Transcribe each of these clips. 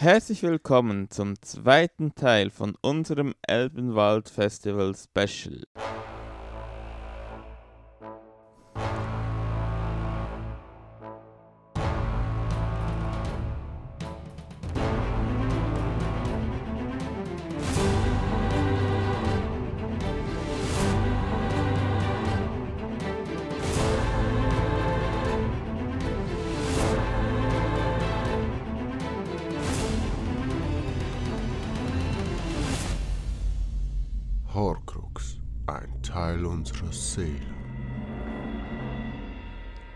Herzlich willkommen zum zweiten Teil von unserem Elbenwald Festival Special. Seele.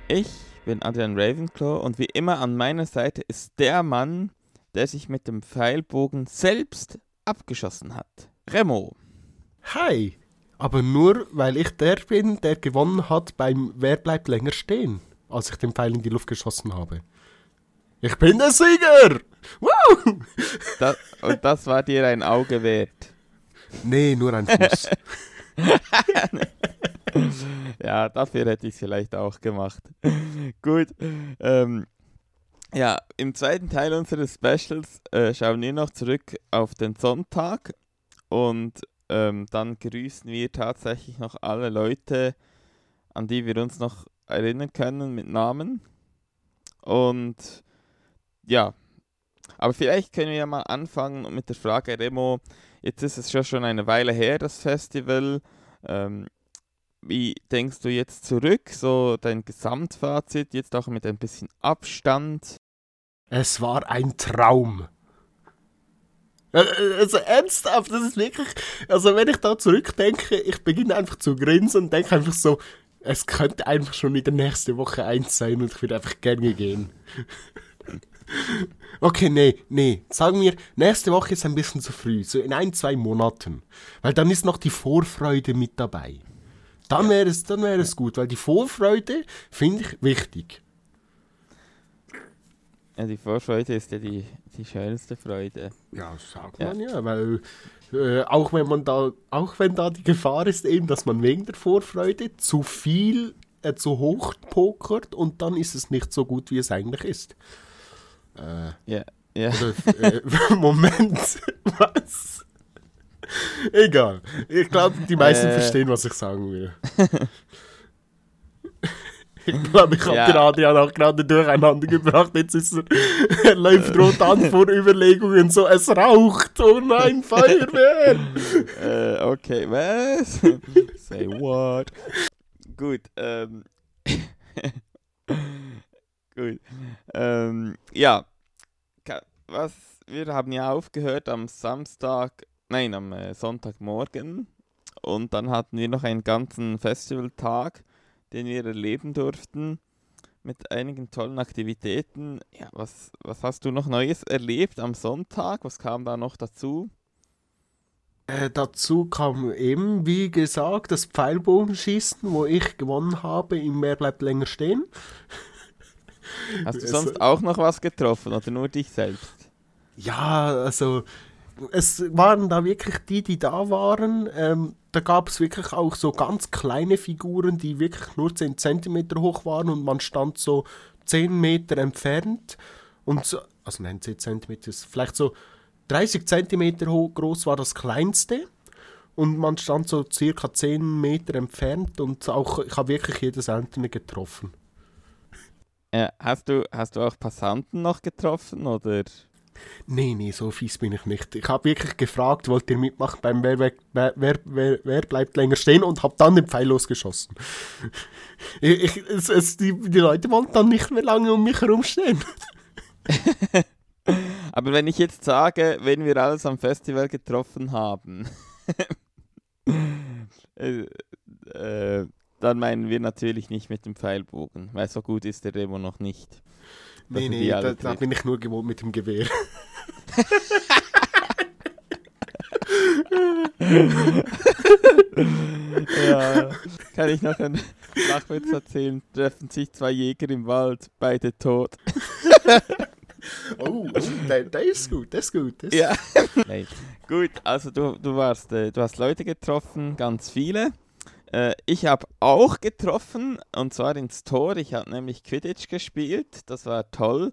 Ich bin Adrian Ravenclaw und wie immer an meiner Seite ist der Mann, der sich mit dem Pfeilbogen selbst abgeschossen hat. Remo. Hi! Aber nur, weil ich der bin, der gewonnen hat beim Wer bleibt länger stehen, als ich den Pfeil in die Luft geschossen habe. Ich bin der Sieger! Woo! Das, und das war dir ein Auge wert. Nee, nur ein Fuß. Ja, dafür hätte ich es vielleicht auch gemacht. Gut. Ähm, ja, im zweiten Teil unseres Specials äh, schauen wir noch zurück auf den Sonntag und ähm, dann grüßen wir tatsächlich noch alle Leute, an die wir uns noch erinnern können mit Namen. Und ja, aber vielleicht können wir ja mal anfangen mit der Frage, Remo, jetzt ist es ja schon eine Weile her, das Festival. Ähm, wie denkst du jetzt zurück, so dein Gesamtfazit, jetzt auch mit ein bisschen Abstand? Es war ein Traum. Äh, äh, Also ernsthaft, das ist wirklich. Also wenn ich da zurückdenke, ich beginne einfach zu grinsen und denke einfach so, es könnte einfach schon wieder nächste Woche eins sein und ich würde einfach gerne gehen. Okay, nee, nee. Sagen wir, nächste Woche ist ein bisschen zu früh, so in ein, zwei Monaten. Weil dann ist noch die Vorfreude mit dabei. Dann wäre es, dann wäre es gut, weil die Vorfreude finde ich wichtig. Ja, die Vorfreude ist ja die, die schönste Freude. Ja, sagt man ja, weil äh, auch wenn man da, auch wenn da die Gefahr ist eben, dass man wegen der Vorfreude zu viel, äh, zu hoch pokert und dann ist es nicht so gut, wie es eigentlich ist. Äh, Ja, ja. oder, äh, Moment, was? Egal. Ich glaube, die meisten Äh. verstehen, was ich sagen will. Ich glaube, ich habe Ja. den Adrian auch gerade durcheinander gebracht. Jetzt ist er, er läuft rot an vor Überlegungen, so es raucht. Oh nein, Feuerwehr! äh, okay, was? Say what? Gut, ähm. Gut. Ähm, ja. Was? Wir haben ja aufgehört am Samstag, nein, am äh, Sonntagmorgen. Und dann hatten wir noch einen ganzen Festivaltag, den wir erleben durften. Mit einigen tollen Aktivitäten. Ja, was, was hast du noch Neues erlebt am Sonntag? Was kam da noch dazu? Äh, dazu kam eben, wie gesagt, das Pfeilbogenschießen, wo ich gewonnen habe, im Meer bleibt länger stehen. Hast du sonst auch noch was getroffen oder nur dich selbst? Ja, also es waren da wirklich die, die da waren. Ähm, da gab es wirklich auch so ganz kleine Figuren, die wirklich nur 10 cm hoch waren und man stand so 10 Meter entfernt. Und so, also nein, 10 cm ist vielleicht so 30 cm hoch, groß war das kleinste. Und man stand so circa 10 Meter entfernt und auch, ich habe wirklich jedes einzelne getroffen. Äh, hast, du, hast du auch Passanten noch getroffen oder? Nee, nee, so fies bin ich nicht. Ich habe wirklich gefragt, wollt ihr mitmachen beim wer, wer, wer, wer, wer, bleibt länger stehen und habe dann den Pfeil losgeschossen. Ich, ich, es, es, die, die Leute wollten dann nicht mehr lange um mich herumstehen. Aber wenn ich jetzt sage, wenn wir alles am Festival getroffen haben, äh, äh, dann meinen wir natürlich nicht mit dem Pfeilbogen, weil so gut ist der Remo noch nicht. Die alle da, da bin ich nur gewohnt mit dem Gewehr. ja, kann ich noch einen Flachwitz erzählen? Treffen sich zwei Jäger im Wald, beide tot. Oh, der, der ist gut, der ist gut. Der ist Ja. Nein. Gut, also du, du warst, äh, du hast Leute getroffen, ganz viele. Äh, ich habe auch getroffen, und zwar ins Tor. Ich habe nämlich Quidditch gespielt, das war toll.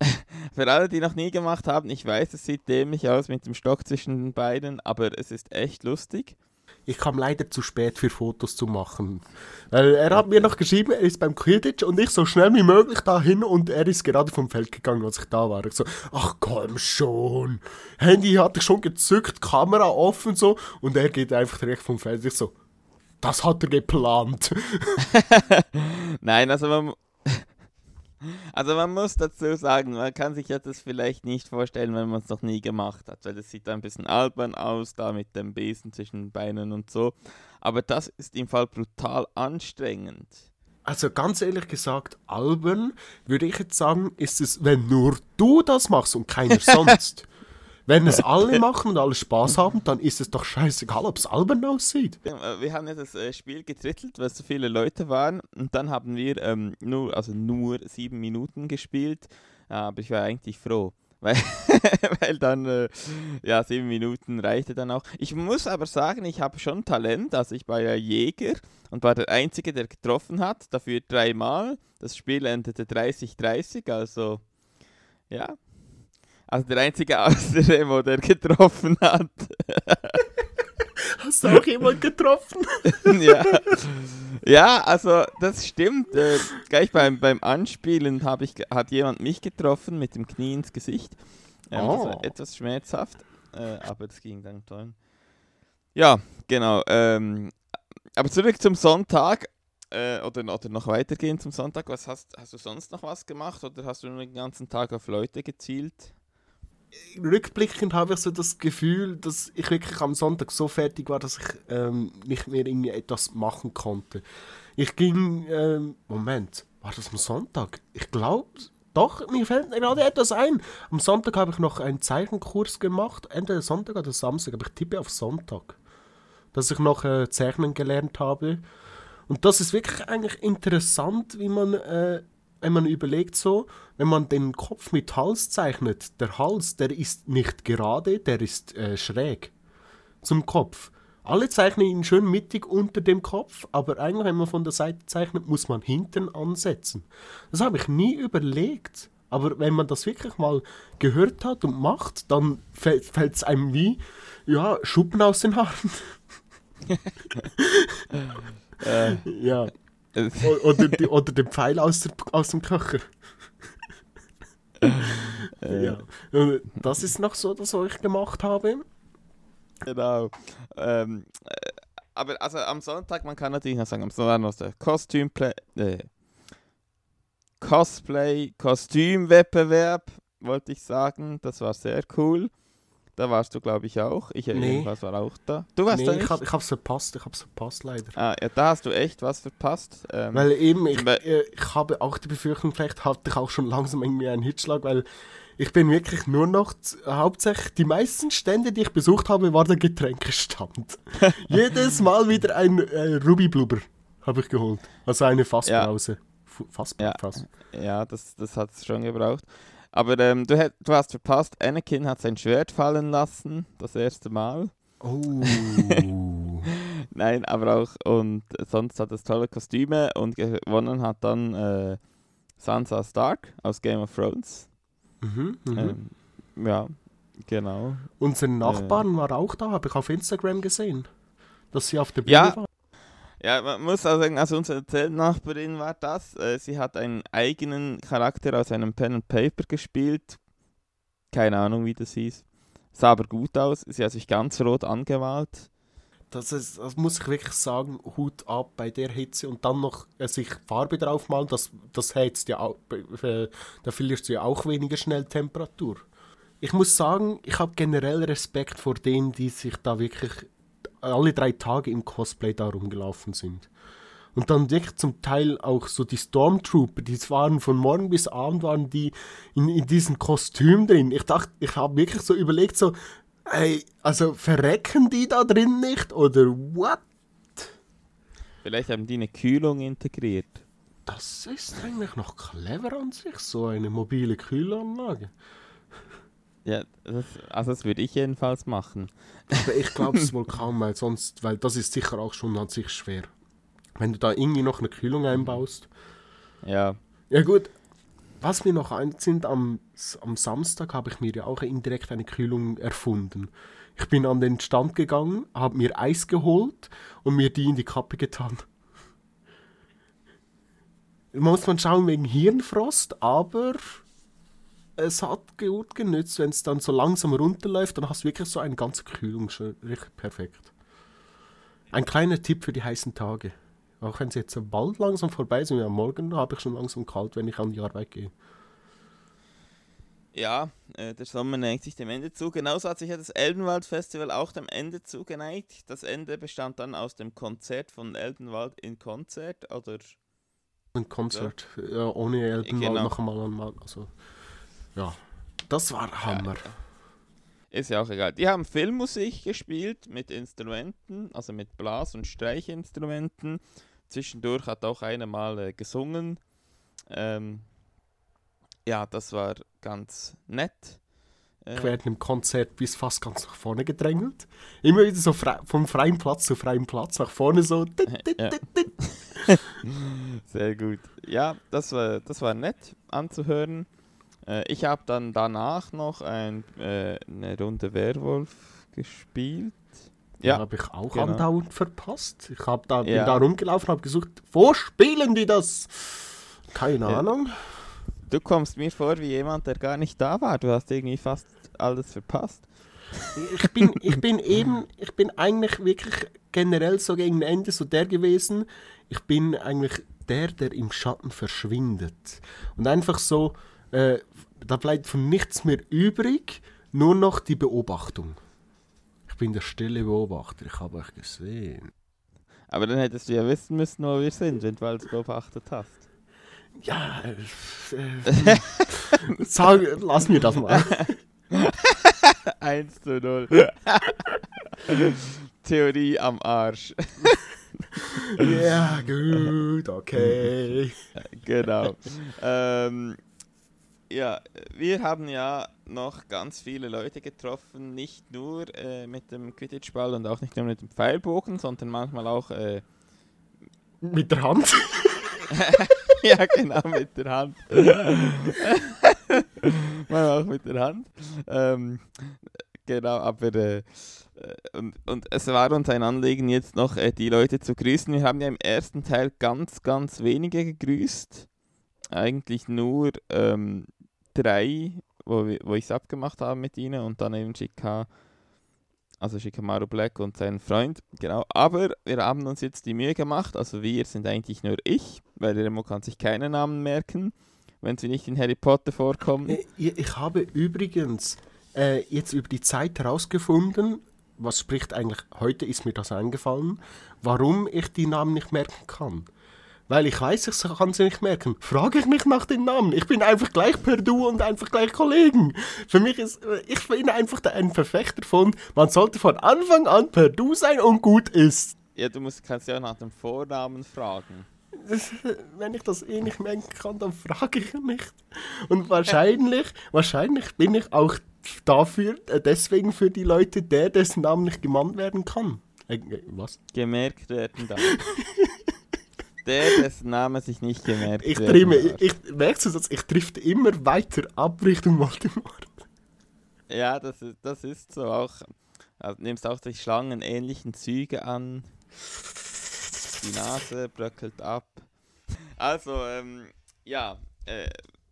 für alle, die noch nie gemacht haben, ich weiß, es sieht dämlich aus mit dem Stock zwischen den Beinen, aber es ist echt lustig. Ich kam leider zu spät für Fotos zu machen. Weil er hat mir noch geschrieben, er ist beim Quidditch und ich so schnell wie möglich dahin und er ist gerade vom Feld gegangen, als ich da war. Ich so, ach komm schon. Handy hatte ich schon gezückt, Kamera offen so und er geht einfach direkt vom Feld. Ich so, das hat er geplant. Nein, also man, also man muss dazu sagen, man kann sich das vielleicht nicht vorstellen, wenn man es noch nie gemacht hat, weil das sieht ein bisschen albern aus, da mit dem Besen zwischen den Beinen und so. Aber das ist im Fall brutal anstrengend. Also ganz ehrlich gesagt, albern würde ich jetzt sagen, ist es, wenn nur du das machst und keiner sonst. Wenn es alle machen und alle Spaß haben, dann ist es doch scheißegal, ob es albern aussieht. Wir haben ja das äh, Spiel getrittelt, weil so viele Leute waren und dann haben wir ähm, nur, also nur sieben Minuten gespielt, Ja, aber ich war eigentlich froh. Weil, weil dann, äh, ja, sieben Minuten reichte dann auch. Ich muss aber sagen, ich habe schon Talent. Also ich war ja Jäger und war der Einzige, der getroffen hat. Dafür dreimal. Das Spiel endete 30-30, also ja. Also der Einzige außer Remo, der getroffen hat. Hast du auch jemand getroffen? ja. ja, also das stimmt. Äh, gleich beim, beim Anspielen ich, hat jemand mich getroffen mit dem Knie ins Gesicht. Ähm, Das Oh. war etwas schmerzhaft, äh, aber das ging dann toll. Ja, genau. Ähm, aber zurück zum Sonntag. Äh, oder, oder noch weitergehen zum Sonntag. Was hast, hast du sonst noch was gemacht oder hast du nur den ganzen Tag auf Leute gezielt? Rückblickend habe ich so das Gefühl, dass ich wirklich am Sonntag so fertig war, dass ich ähm, nicht mehr irgendwie etwas machen konnte. Ich ging, ähm, Moment, war das am Sonntag? Ich glaube, doch, mir fällt gerade etwas ein. Am Sonntag habe ich noch einen Zeichenkurs gemacht, entweder Sonntag oder Samstag, aber ich tippe auf Sonntag. Dass ich noch äh, Zeichnen gelernt habe. Und das ist wirklich eigentlich interessant, wie man, äh, wenn man überlegt so, wenn man den Kopf mit Hals zeichnet, der Hals, der ist nicht gerade, der ist äh, schräg zum Kopf. Alle zeichnen ihn schön mittig unter dem Kopf, aber eigentlich, wenn man von der Seite zeichnet, muss man hinten ansetzen. Das habe ich nie überlegt. Aber wenn man das wirklich mal gehört hat und macht, dann fällt es einem wie, ja, Schuppen aus den Haaren. Äh, Ja. Oder, die, oder den Pfeil aus, der, aus dem Köcher. äh, Ja. Und Das ist noch so, das, was ich gemacht habe. Genau. Ähm, äh, aber also am Sonntag, man kann natürlich noch sagen, am Sonntag noch der Kostümplay, äh, Cosplay, Kostümwettbewerb, wollte ich sagen. Das war sehr cool. Da warst du, glaube ich, auch. Ich Nee. war auch da. Du warst Nee, da ich, nicht? hab, ich hab's verpasst, ich hab's verpasst leider. Ah, ja, da hast du echt was verpasst. Ähm, Weil eben, ich, äh, ich habe auch die Befürchtung, vielleicht hatte ich auch schon langsam irgendwie einen Hitschlag, weil ich bin wirklich nur noch, hauptsächlich die meisten Stände, die ich besucht habe, war der Getränkestand. Jedes Mal wieder ein äh, Ruby Blubber habe ich geholt. Also eine Fassbrause. Fu- Fassbrause. Ja. Ja, das, das hat es schon gebraucht. Aber ähm, du, hätt, du hast verpasst, Anakin hat sein Schwert fallen lassen, das erste Mal. Oh. Nein, aber auch, und sonst hat es tolle Kostüme und gewonnen hat dann äh, Sansa Stark aus Game of Thrones. mhm, mhm. Ähm, ja, genau. Unser Nachbarn war auch da, habe ich auf Instagram gesehen. Dass sie auf der Bühne Ja. war. Ja, man muss auch sagen, also unsere Zeltnachbarin war das. Äh, sie hat einen eigenen Charakter aus einem Pen and Paper gespielt. Keine Ahnung, wie das hieß. Sah aber gut aus. Sie hat sich ganz rot angemalt. Das, ist, das muss ich wirklich sagen, Hut ab bei der Hitze und dann noch äh, sich Farbe draufmalen, das, das heizt ja auch, äh, da verlierst du ja auch weniger schnell Temperatur. Ich muss sagen, ich habe generell Respekt vor denen, die sich da wirklich alle drei Tage im Cosplay da rumgelaufen sind. Und dann wirklich zum Teil auch so die Stormtrooper, die waren von morgen bis abend waren die in, in diesem Kostüm drin. Ich dachte, ich habe wirklich so überlegt, so, ey, also verrecken die da drin nicht oder what? Vielleicht haben die eine Kühlung integriert. Das ist eigentlich noch clever an sich, so eine mobile Kühlanlage. Ja, das, also das würde ich jedenfalls machen. Aber ich glaube es wohl kaum, weil sonst, weil das ist sicher auch schon an sich schwer. Wenn du da irgendwie noch eine Kühlung einbaust. Ja, Ja gut, was mir noch ein sind, am, am Samstag habe ich mir ja auch indirekt eine Kühlung erfunden. Ich bin an den Stand gegangen, habe mir Eis geholt und mir die in die Kappe getan. Muss man schauen wegen Hirnfrost, aber es hat gut genützt, wenn es dann so langsam runterläuft, dann hast du wirklich so eine ganze Kühlung schon richtig perfekt. Ein kleiner Tipp für die heißen Tage. Auch wenn sie jetzt bald langsam vorbei sind, ja, morgen habe ich schon langsam kalt, wenn ich an die Arbeit gehe. Ja, äh, der Sommer neigt sich dem Ende zu. Genauso hat sich ja das Elbenwald Festival auch dem Ende zugeneigt. Das Ende bestand dann aus dem Konzert von Elbenwald in Konzert oder ein Konzert ja. ja ohne Elbenwald genau. noch einmal einmal. Also, ja, das war Hammer. Ja, ist ja auch egal. Die haben Filmmusik gespielt mit Instrumenten, also mit Blas- und Streichinstrumenten. Zwischendurch hat auch einer mal äh, gesungen. Ähm, ja, das war ganz nett. Ich werde im Konzert bis fast ganz nach vorne gedrängelt. Immer wieder so frei, vom freien Platz zu freiem Platz nach vorne so. Ja. Sehr gut. Ja, das war, das war nett anzuhören. Äh, ich habe dann danach noch ein, äh, eine Runde Werwolf gespielt. Ja, habe ich auch genau. andauernd verpasst. Ich hab da, bin ja. da rumgelaufen, habe gesucht, wo spielen die das? Keine ja. Ahnung. Du kommst mir vor wie jemand, der gar nicht da war. Du hast irgendwie fast alles verpasst. Ich bin, ich bin eben, ich bin eigentlich wirklich generell so gegen Ende so der gewesen. Ich bin eigentlich der, der im Schatten verschwindet. Und einfach so, äh, da bleibt von nichts mehr übrig, nur noch die Beobachtung. Ich bin der stille Beobachter, ich habe euch gesehen. Aber dann hättest du ja wissen müssen, wo wir sind, wenn du alles beobachtet hast. Ja, äh, sag, lass mir das mal. 1 zu 0. Theorie am Arsch. ja, gut, okay. Genau. Ähm, ja, wir haben ja noch ganz viele Leute getroffen, nicht nur äh, mit dem Quidditch-Ball und auch nicht nur mit dem Pfeilbogen, sondern manchmal auch äh, mit der Hand. ja, genau, mit der Hand. Manchmal auch mit der Hand. Ähm, genau, aber äh, und, und es war uns ein Anliegen, jetzt noch äh, die Leute zu grüßen. Wir haben ja im ersten Teil ganz, ganz wenige gegrüßt. Eigentlich nur ähm, drei, wo, wo ich es abgemacht habe mit ihnen und dann eben Shika also Shikamaru Black und sein Freund, genau. Aber wir haben uns jetzt die Mühe gemacht, also wir sind eigentlich nur ich, weil Remo kann sich keinen Namen merken, wenn sie nicht in Harry Potter vorkommen. Äh, ich, ich habe übrigens äh, jetzt über die Zeit herausgefunden, was spricht eigentlich, heute ist mir das eingefallen, warum ich die Namen nicht merken kann weil ich weiß, ich kann sie nicht merken, frage ich mich nach den Namen. Ich bin einfach gleich per Du und einfach gleich Kollegen. Für mich ist, ich bin einfach ein Verfechter von, man sollte von Anfang an per Du sein und gut ist. Ja, du musst, kannst ja nach dem Vornamen fragen. wenn ich das eh nicht merken kann, dann frage ich nicht. Und wahrscheinlich, wahrscheinlich bin ich auch dafür, äh, deswegen für die Leute, der dessen Namen nicht genannt werden kann. Äh, was? Gemerkt werden dann. Der, dessen Name sich nicht gemerkt ich trimme, ich, ich, Merkst du das? Ich trifft immer weiter ab Richtung Voldemort. Ja, das ist, das ist so auch. Also, nimmst auch die schlangenähnlichen Züge an. Die Nase bröckelt ab. Also, ähm, ja, äh,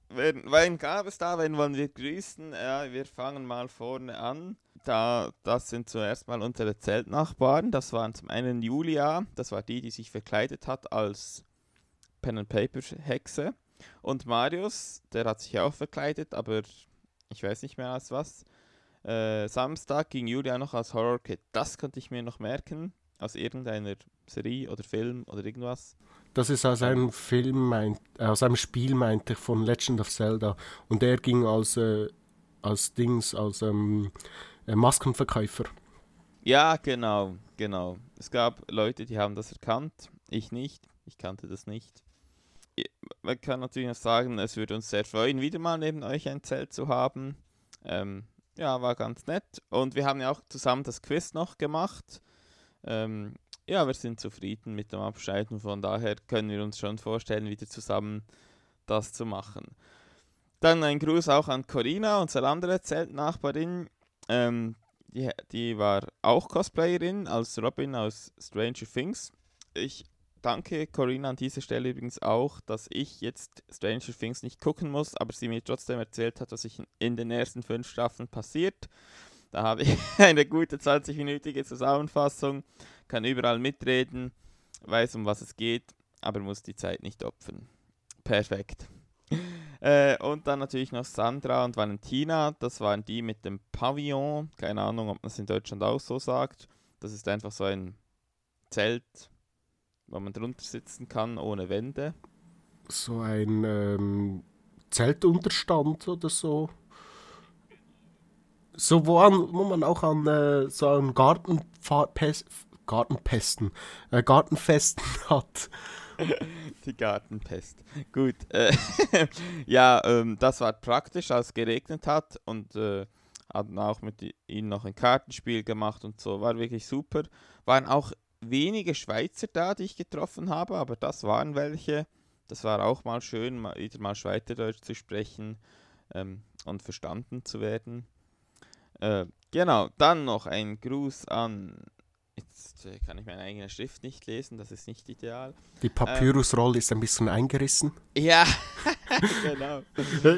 wen, wen gab es da? Wen wollen wir grüßen? Ja, wir fangen mal vorne an. Da, das sind zuerst mal unsere Zeltnachbarn. Das waren zum einen Julia, das war die, die sich verkleidet hat als Pen and Paper Hexe. Und Marius, der hat sich auch verkleidet, aber ich weiß nicht mehr als was. Äh, Samstag ging Julia noch als Horror Kid. Das konnte ich mir noch merken, aus irgendeiner Serie oder Film oder irgendwas. Das ist aus einem Film, meint, äh, aus einem Spiel, meinte ich, von Legend of Zelda. Und der ging als, äh, als Dings, als ähm, äh, Maskenverkäufer. Ja, genau, genau. Es gab Leute, die haben das erkannt, ich nicht, ich kannte das nicht. Man kann natürlich noch sagen, es würde uns sehr freuen, wieder mal neben euch ein Zelt zu haben. Ähm, ja, war ganz nett. Und wir haben ja auch zusammen das Quiz noch gemacht. Ähm, ja, wir sind zufrieden mit dem Abschneiden. Von daher können wir uns schon vorstellen, wieder zusammen das zu machen. Dann ein Gruß auch an Corinna, unsere andere Zeltnachbarin. Ähm, die, die war auch Cosplayerin als Robin aus Stranger Things. Ich danke Corinna an dieser Stelle übrigens auch, dass ich jetzt Stranger Things nicht gucken muss, aber sie mir trotzdem erzählt hat, was ich in den ersten fünf Staffeln passiert. Da habe ich eine gute 20-minütige Zusammenfassung, kann überall mitreden, weiß um was es geht, aber muss die Zeit nicht opfern. Perfekt. Äh, und dann natürlich noch Sandra und Valentina, das waren die mit dem Pavillon. Keine Ahnung, ob man es in Deutschland auch so sagt. Das ist einfach so ein Zelt, wo man drunter sitzen kann, ohne Wände. So ein ähm, Zeltunterstand oder so. So, wo, an, wo man auch an äh, so einem Gartenpest, Gartenpesten, äh, Gartenfesten hat. Die Gartenpest. Gut. Äh, ja, ähm, das war praktisch, als es geregnet hat und äh, hatten auch mit ihnen noch ein Kartenspiel gemacht und so. War wirklich super. Waren auch wenige Schweizer da, die ich getroffen habe, aber das waren welche. Das war auch mal schön, mal, wieder mal Schweizerdeutsch zu sprechen ähm, und verstanden zu werden. Äh, genau, dann noch ein Gruß an. Jetzt äh, kann ich meine eigene Schrift nicht lesen, das ist nicht ideal. Die Papyrusrolle ähm, ist ein bisschen eingerissen. Ja, genau.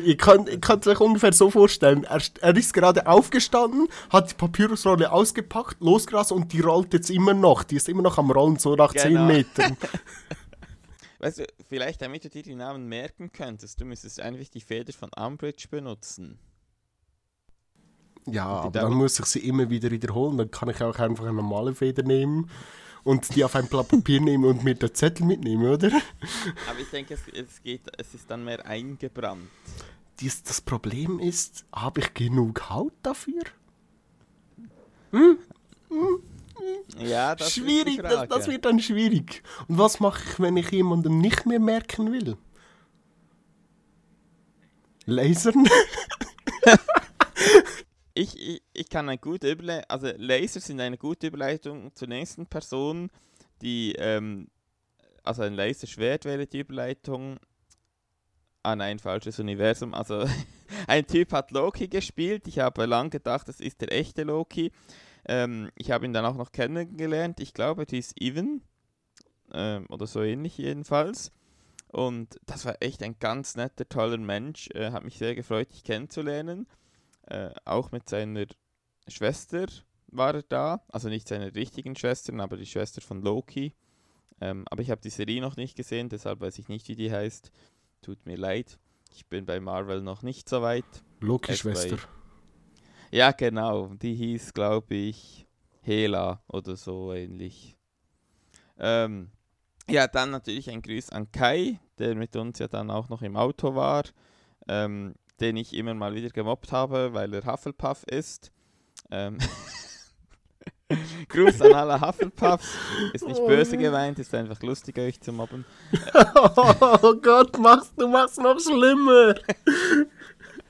ich kann es euch ungefähr so vorstellen. Er, er, ist gerade aufgestanden, hat die Papyrusrolle ausgepackt, losgerast und die rollt jetzt immer noch. Die ist immer noch am Rollen, so nach genau. 10 Metern. weißt du, vielleicht damit du dir die Namen merken könntest, du müsstest einfach die Feder von Umbridge benutzen. Ja, aber dann muss ich sie immer wieder wiederholen. Dann kann ich auch einfach eine normale Feder nehmen und die auf ein Blatt Papier nehmen und mir den Zettel mitnehmen, oder? Aber ich denke, es, es, geht, es ist dann mehr eingebrannt. Dies, das Problem ist, habe ich genug Haut dafür? Hm? Hm? Ja, das schwierig, das, das wird dann schwierig. Und was mache ich, wenn ich jemandem nicht mehr merken will? Lasern? ich, ich, kann eine gute Überleitung, also Laser sind eine gute Überleitung zur nächsten Person, die, ähm, also ein Laserschwert wäre die Überleitung an ein falsches Universum. Also ein Typ hat Loki gespielt, ich habe lange gedacht, das ist der echte Loki. Ähm, ich habe ihn dann auch noch kennengelernt, ich glaube, die ist Even ähm, oder so ähnlich jedenfalls. Und das war echt ein ganz netter, toller Mensch. Äh, hat mich sehr gefreut, dich kennenzulernen. Äh, auch mit seiner Schwester war er da. Also nicht seine richtigen Schwestern, aber die Schwester von Loki. Ähm, aber ich habe die Serie noch nicht gesehen, deshalb weiß ich nicht, wie die heißt. Tut mir leid. Ich bin bei Marvel noch nicht so weit. Loki-Schwester. Ja, genau. Die hieß, glaube ich, Hela oder so ähnlich. Ähm, ja, dann natürlich ein Grüß an Kai, der mit uns ja dann auch noch im Auto war. Ähm, den ich immer mal wieder gemobbt habe, weil er Hufflepuff ist. Ähm Gruß an alle Hufflepuffs. Ist nicht böse gemeint, ist einfach lustig, euch zu mobben. oh Gott, machst, du machst noch schlimmer.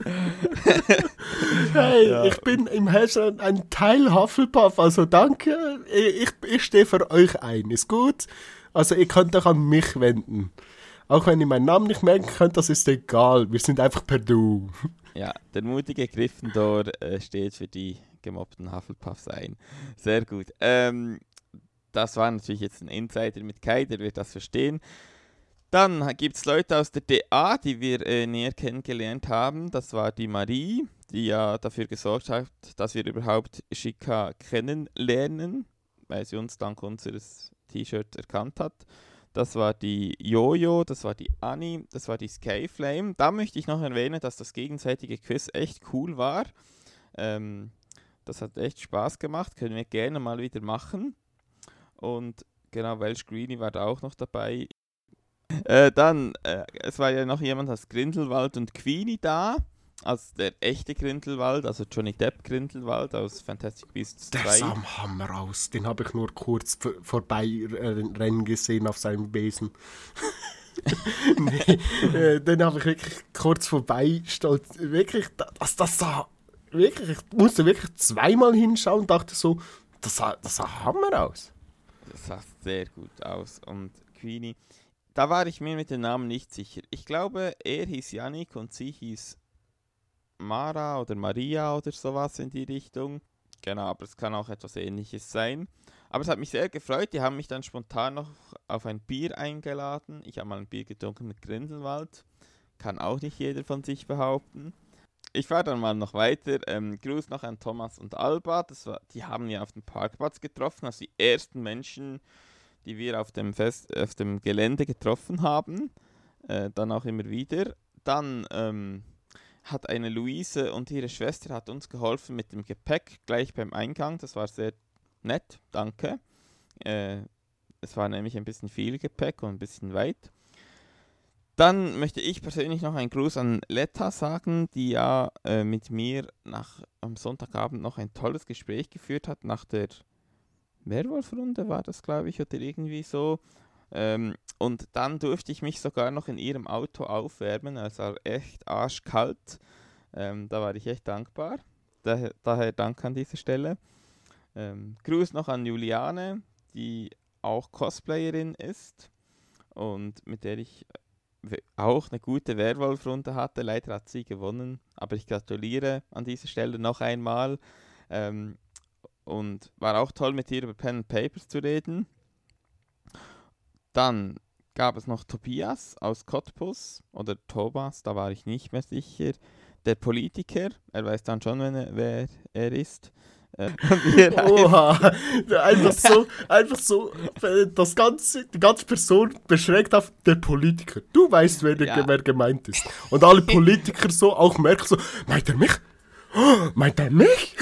hey, ja. ich bin im Herzen ein Teil Hufflepuff, also danke. Ich, ich stehe für euch ein, ist gut? Also ihr könnt euch an mich wenden. Auch wenn ihr meinen Namen nicht merken könnt, das ist egal. Wir sind einfach per Du. Ja, der mutige Gryffindor äh, steht für die gemobbten Hufflepuffs ein. Sehr gut. Ähm, das war natürlich jetzt ein Insider mit Kai, der wird das verstehen. Dann gibt es Leute aus der DA, die wir äh, näher kennengelernt haben. Das war die Marie, die ja dafür gesorgt hat, dass wir überhaupt Shika kennenlernen, weil sie uns dank unseres T-Shirts erkannt hat. Das war die Jojo, das war die Annie, das war die Skyflame. Da möchte ich noch erwähnen, dass das gegenseitige Quiz echt cool war. Ähm, das hat echt Spaß gemacht, können wir gerne mal wieder machen. Und genau, Welsh Greenie war da auch noch dabei. Äh, dann, äh, es war ja noch jemand aus Grindelwald und Queenie da als der echte Grindelwald, also Johnny Depp Grindelwald aus Fantastic Beasts 2. Der sah am Hammer aus. Den habe ich nur kurz vorbei rennen gesehen auf seinem Besen. nee, äh, den habe ich wirklich kurz vorbei stolz. Wirklich, das, das sah wirklich, ich musste wirklich zweimal hinschauen und dachte so, das sah, das sah Hammer aus. Das sah sehr gut aus. Und Queenie, da war ich mir mit dem Namen nicht sicher. Ich glaube, er hieß Yannick und sie hieß Mara oder Maria oder sowas in die Richtung. Genau, aber es kann auch etwas ähnliches sein. Aber es hat mich sehr gefreut. Die haben mich dann spontan noch auf ein Bier eingeladen. Ich habe mal ein Bier getrunken mit Grindelwald. Kann auch nicht jeder von sich behaupten. Ich fahre dann mal noch weiter. Ähm, Gruß noch an Thomas und Alba. Das war, die haben wir auf dem Parkplatz getroffen. Also die ersten Menschen, die wir auf dem, Fest, auf dem Gelände getroffen haben. Äh, dann auch immer wieder. Dann ähm, hat eine Luise und ihre Schwester hat uns geholfen mit dem Gepäck gleich beim Eingang. Das war sehr nett, danke. Äh, es war nämlich ein bisschen viel Gepäck und ein bisschen weit. Dann möchte ich persönlich noch einen Gruß an Letta sagen, die ja äh, mit mir nach, am Sonntagabend noch ein tolles Gespräch geführt hat, nach der Werwolf-Runde war das, glaube ich, oder irgendwie so. Ähm, und dann durfte ich mich sogar noch in ihrem Auto aufwärmen. Es war echt arschkalt. Ähm, da war ich echt dankbar. Daher, daher Dank an dieser Stelle. Ähm, Gruß noch an Juliane, die auch Cosplayerin ist und mit der ich äh, auch eine gute Werwolf-Runde hatte. Leider hat sie gewonnen, aber ich gratuliere an dieser Stelle noch einmal. Ähm, und war auch toll, mit ihr über Pen and Papers zu reden. Dann gab es noch Tobias aus Cottbus oder Thomas, da war ich nicht mehr sicher. Der Politiker, er weiß dann schon, er, wer er ist. Äh, Oha, einfach so, einfach so, äh, das ganze, die ganze Person beschränkt auf der Politiker. Du weißt, wer, ja. wer gemeint ist. Und alle Politiker so auch merken so, meint er mich? meint er mich?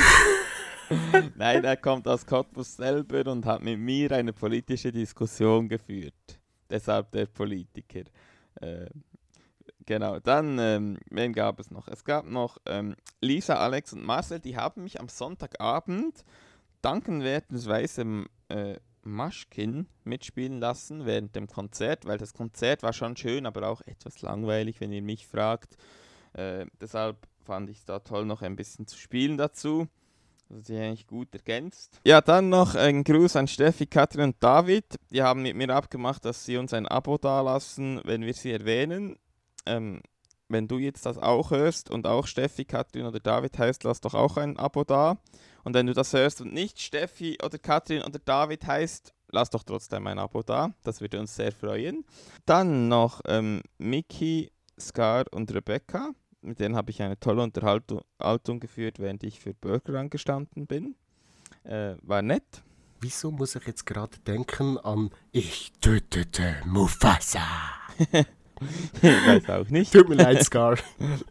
Nein, er kommt aus Cottbus selber und hat mit mir eine politische Diskussion geführt. Deshalb der Politiker. Äh, genau, dann, ähm, wen gab es noch? Es gab noch ähm, Lisa, Alex und Marcel, die haben mich am Sonntagabend dankenwertensweise äh, Maschkin mitspielen lassen während dem Konzert, weil das Konzert war schon schön, aber auch etwas langweilig, wenn ihr mich fragt. Äh, deshalb fand ich es da toll, noch ein bisschen zu spielen dazu. Das ist eigentlich gut ergänzt. Ja, dann noch ein Gruß an Steffi, Katrin und David. Die haben mit mir abgemacht, dass sie uns ein Abo dalassen, wenn wir sie erwähnen. Ähm, wenn du jetzt das auch hörst und auch Steffi, Katrin oder David heißt, lass doch auch ein Abo da. Und wenn du das hörst und nicht Steffi oder Katrin oder David heißt, lass doch trotzdem ein Abo da. Das würde uns sehr freuen. Dann noch ähm, Miki, Scar und Rebecca mit denen habe ich eine tolle Unterhaltung geführt, während ich für Burger angestanden bin. Äh, war nett. Wieso muss ich jetzt gerade denken an Ich tötete Mufasa? ich weiß auch nicht. Tut mir leid, Scar.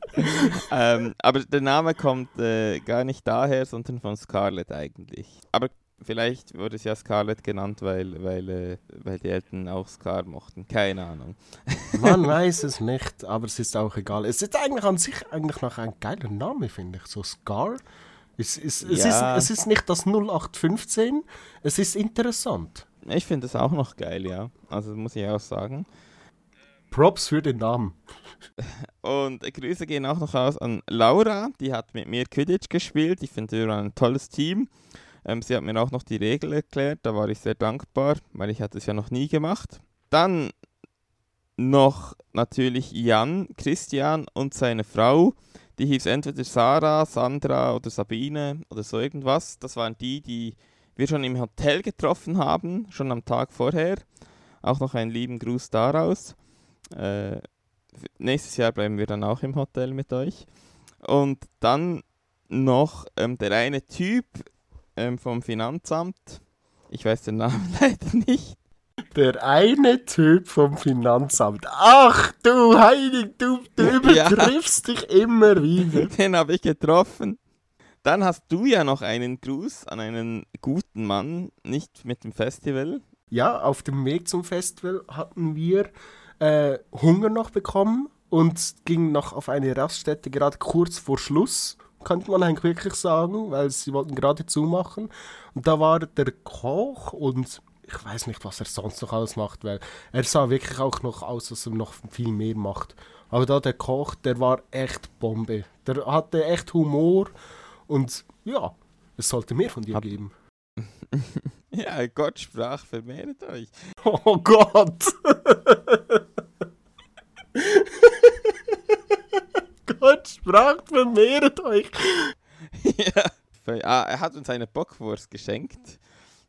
ähm, aber der Name kommt äh, gar nicht daher, sondern von Scarlett eigentlich. Aber Vielleicht wurde es ja Scarlett genannt, weil, weil, äh, weil die Eltern auch Scar mochten. Keine Ahnung. Man weiß es nicht, aber es ist auch egal. Es ist eigentlich an sich eigentlich noch ein geiler Name, finde ich. So Scar. Es, es, es, ja. ist, es ist nicht das 0815, es ist interessant. Ich finde es auch noch geil, ja. Also muss ich auch sagen. Props für den Namen. Und Grüße gehen auch noch aus an Laura, die hat mit mir Quidditch gespielt. Ich finde, wir waren ein tolles Team. Ähm, sie hat mir auch noch die Regel erklärt, da war ich sehr dankbar, weil ich hatte es ja noch nie gemacht. Dann noch natürlich Jan, Christian und seine Frau. Die hieß entweder Sarah, Sandra oder Sabine oder so irgendwas. Das waren die, die wir schon im Hotel getroffen haben, schon am Tag vorher. Auch noch einen lieben Gruß daraus. Äh, nächstes Jahr bleiben wir dann auch im Hotel mit euch. Und dann noch ähm, der eine Typ, ähm, vom Finanzamt. Ich weiß den Namen leider nicht. Der eine Typ vom Finanzamt. Ach du Heilig, du, du übertriffst ja. dich immer wieder. Den habe ich getroffen. Dann hast du ja noch einen Gruß an einen guten Mann, nicht mit dem Festival. Ja, auf dem Weg zum Festival hatten wir äh, Hunger noch bekommen und gingen noch auf eine Raststätte gerade kurz vor Schluss könnte man eigentlich wirklich sagen, weil sie wollten gerade zumachen. Und da war der Koch und ich weiß nicht, was er sonst noch ausmacht, weil er sah wirklich auch noch aus, als er noch viel mehr macht. Aber da der Koch, der war echt Bombe. Der hatte echt Humor und ja, es sollte mehr von dir Hab geben. ja, Gott sprach, vermehrt euch. Oh Gott! Fragt, vermehrt euch. ja. Ah, er hat uns eine Bockwurst geschenkt.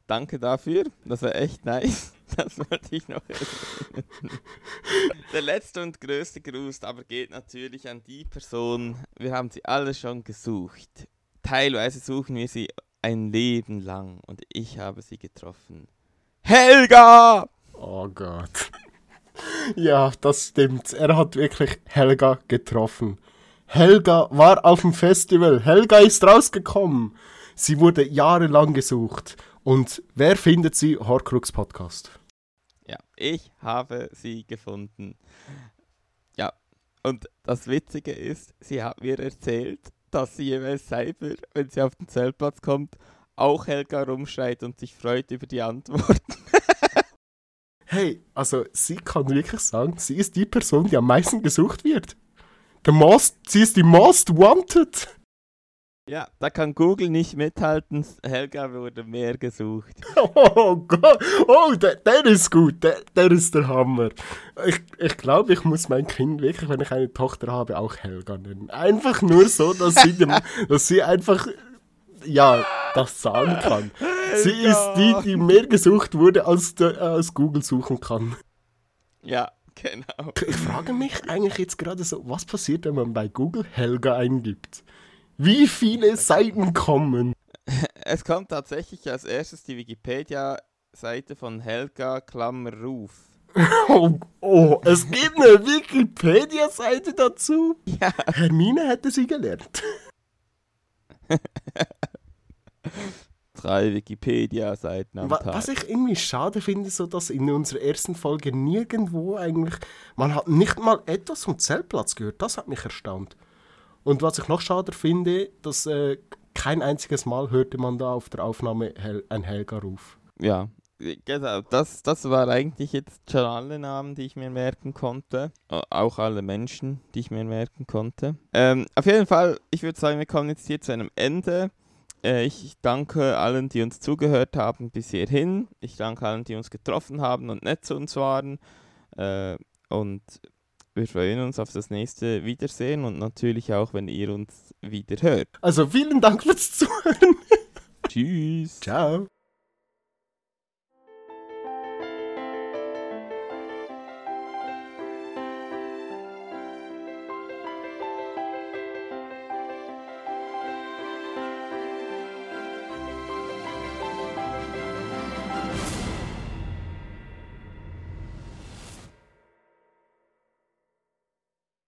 Danke dafür. Das war echt nice. Das wollte ich noch erwähnen. Der letzte und größte Gruß aber geht natürlich an die Person. Wir haben sie alle schon gesucht. Teilweise suchen wir sie ein Leben lang und ich habe sie getroffen. Helga! Oh Gott. Ja, das stimmt. Er hat wirklich Helga getroffen. Helga war auf dem Festival. Helga ist rausgekommen. Sie wurde jahrelang gesucht. Und wer findet sie? Horcrux Podcast. Ja, ich habe sie gefunden. Ja, und das Witzige ist, sie hat mir erzählt, dass sie jeweils Cyber, wenn sie auf den Zeltplatz kommt, auch Helga rumschreit und sich freut über die Antworten. hey, also sie kann wirklich sagen, sie ist die Person, die am meisten gesucht wird. The most, sie ist die most wanted. Ja, da kann Google nicht mithalten. Helga wurde mehr gesucht. Oh Gott, oh, der, der ist gut, der, der ist der Hammer. Ich, ich glaube, ich muss mein Kind wirklich, wenn ich eine Tochter habe, auch Helga nennen. Einfach nur so, dass sie, dem, dass sie einfach, ja, das sagen kann. Sie ist die, die mehr gesucht wurde, als, als Google suchen kann. Ja, genau. Ich frage mich eigentlich jetzt gerade so, was passiert, wenn man bei Google Helga eingibt? Wie viele Seiten kommen? Es kommt tatsächlich als erstes die Wikipedia-Seite von Helga Klammer Ruf. Oh, oh, es gibt eine Wikipedia-Seite dazu? Ja. Hermine hätte sie gelernt. Drei Wikipedia-Seiten am Wa Tag. Was ich irgendwie schade finde, so dass in unserer ersten Folge nirgendwo eigentlich, man hat nicht mal etwas vom Zeltplatz gehört. Das hat mich erstaunt. Und was ich noch schade finde, dass äh, kein einziges Mal hörte man da auf der Aufnahme Hel ein Helga-Ruf. Ja, genau. Das, das war eigentlich jetzt schon alle Namen, die ich mir merken konnte. Auch alle Menschen, die ich mir merken konnte. Ähm, auf jeden Fall, ich würde sagen, wir kommen jetzt hier zu einem Ende. Äh, ich danke allen, die uns zugehört haben bis hierhin. Ich danke allen, die uns getroffen haben und nett zu uns waren. Äh, und wir freuen uns auf das nächste Wiedersehen und natürlich auch, wenn ihr uns wieder hört. Also vielen Dank fürs Zuhören. Tschüss. Ciao.